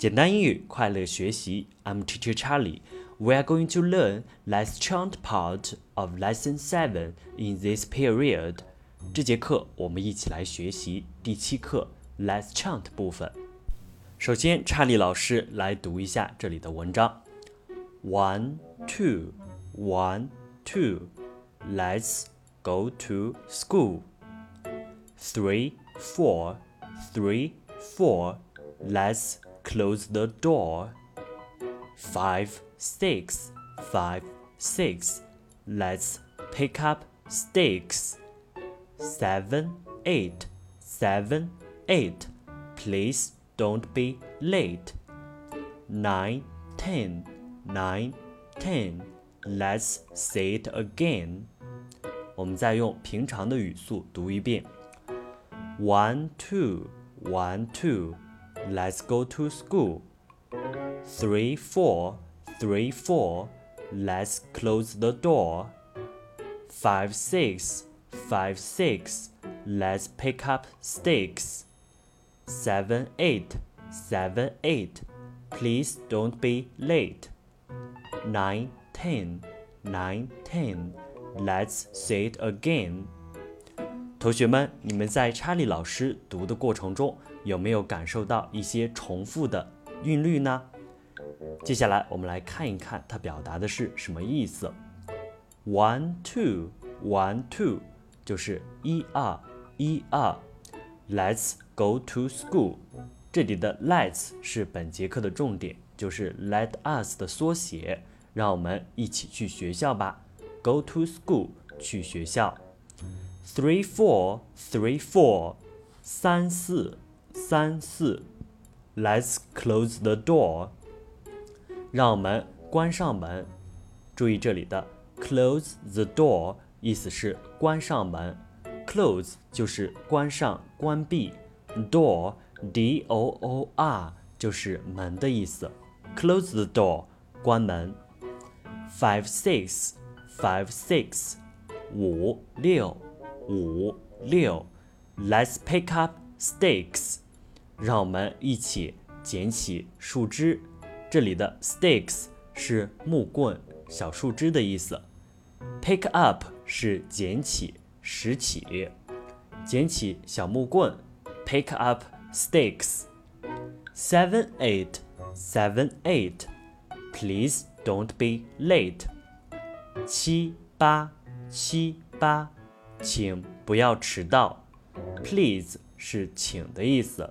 简单英语，快乐学习。I'm Teacher Charlie. We are going to learn last part of Lesson Seven in this period. 这节课我们一起来学习第七课 Let's chant 部分。首先，查理老师来读一下这里的文章。One, two, one, two. Let's go to school. Three, four, three, four. Let's close the door. Five, six, five, six. Let's pick up sticks. Seven, eight, seven, eight. Please don't be late. Nine, ten, nine, ten. Let's say it again. 我们再用平常的语速读一遍。One, two, one, two. Let's go to school. Three, four, three, four. Let's close the door. Five, six, five, six. Let's pick up sticks. Seven, eight, seven, eight. Please don't be late. Nine, ten, nine, ten. Let's say it again. 同学们，你们在查理老师读的过程中， 有没有感受到一些重复的韵律呢？接下来我们来看一看它表达的是什么意思。One two one two 就是一二一二。Let's go to school。这里的 Let's 是本节课的重点，就是 Let us 的缩写。让我们一起去学校吧。Go to school，去学校。Three four three four，三四三四。Let's close the door，让我们关上门。注意这里的 close the door 意思是关上门，close 就是关上、关闭，door d o o r 就是门的意思。Close the door，关门。Five six five six，五六五六。Let's pick up sticks， 让我们一起捡起树枝。这里的 sticks 是木棍、小树枝的意思。Pick up 是捡起、拾起，捡起小木棍。Pick up sticks。Seven eight seven eight。Please don't be late。七八七八，请不要迟到。Please 是请的意思。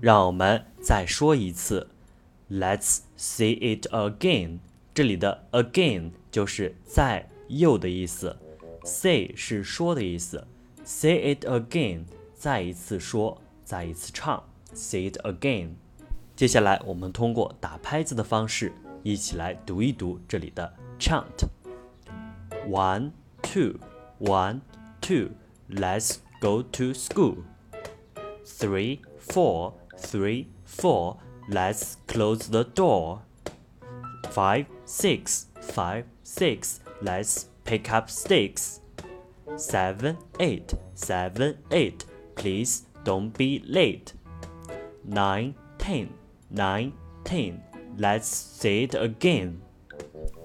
让我们再说一次。Let's say it again. 这里的 again 就是再又的意思，say 是说的意思。Say it again，再一次说，再一次唱。Say it again。接下来我们通过打拍子的方式。一起来读一读这里的 chant。One, two, one, two. Let's go to school. Three, four, three, four. Let's close the door. Five, six, five, six. Let's pick up sticks. Seven, eight, seven, eight. Please don't be late. Nine, ten, nine, ten. Let's say it again。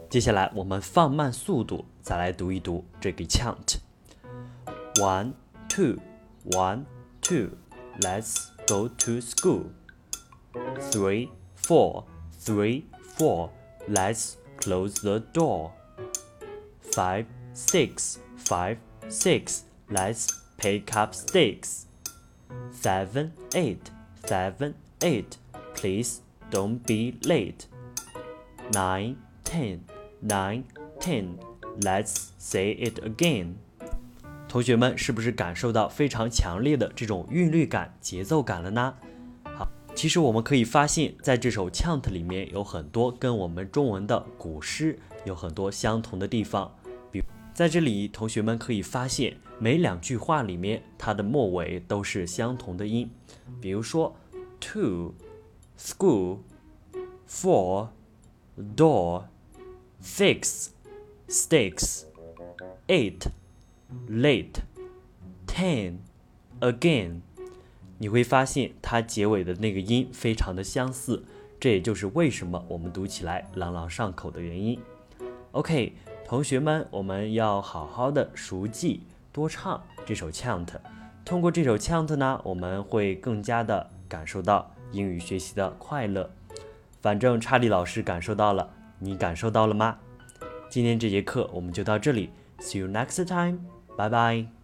接下来我们放慢速度，再来读一读这个 chant。One, two, one, two. Let's go to school. Three, four, three, four. Let's close the door. Five, six, five, six. Let's pick up sticks. Seven, eight, seven, eight. Please don't be late. Nine, ten, nine, ten. Let's say it again. 同学们是不是感受到非常强烈的这种韵律感、节奏感了呢？好，其实我们可以发现，在这首 chant 里面有很多跟我们中文的古诗有很多相同的地方。比在这里，同学们可以发现每两句话里面它的末尾都是相同的音。比如说，to school for door fix sticks eight late ten again。你会发现它结尾的那个音非常的相似，这也就是为什么我们读起来朗朗上口的原因。OK，同学们，我们要好好的熟记、多唱这首 chant。通过这首 chant 呢，我们会更加的感受到英语学习的快乐。反正查理老师感受到了，你感受到了吗？今天这节课我们就到这里，See you next time，拜拜。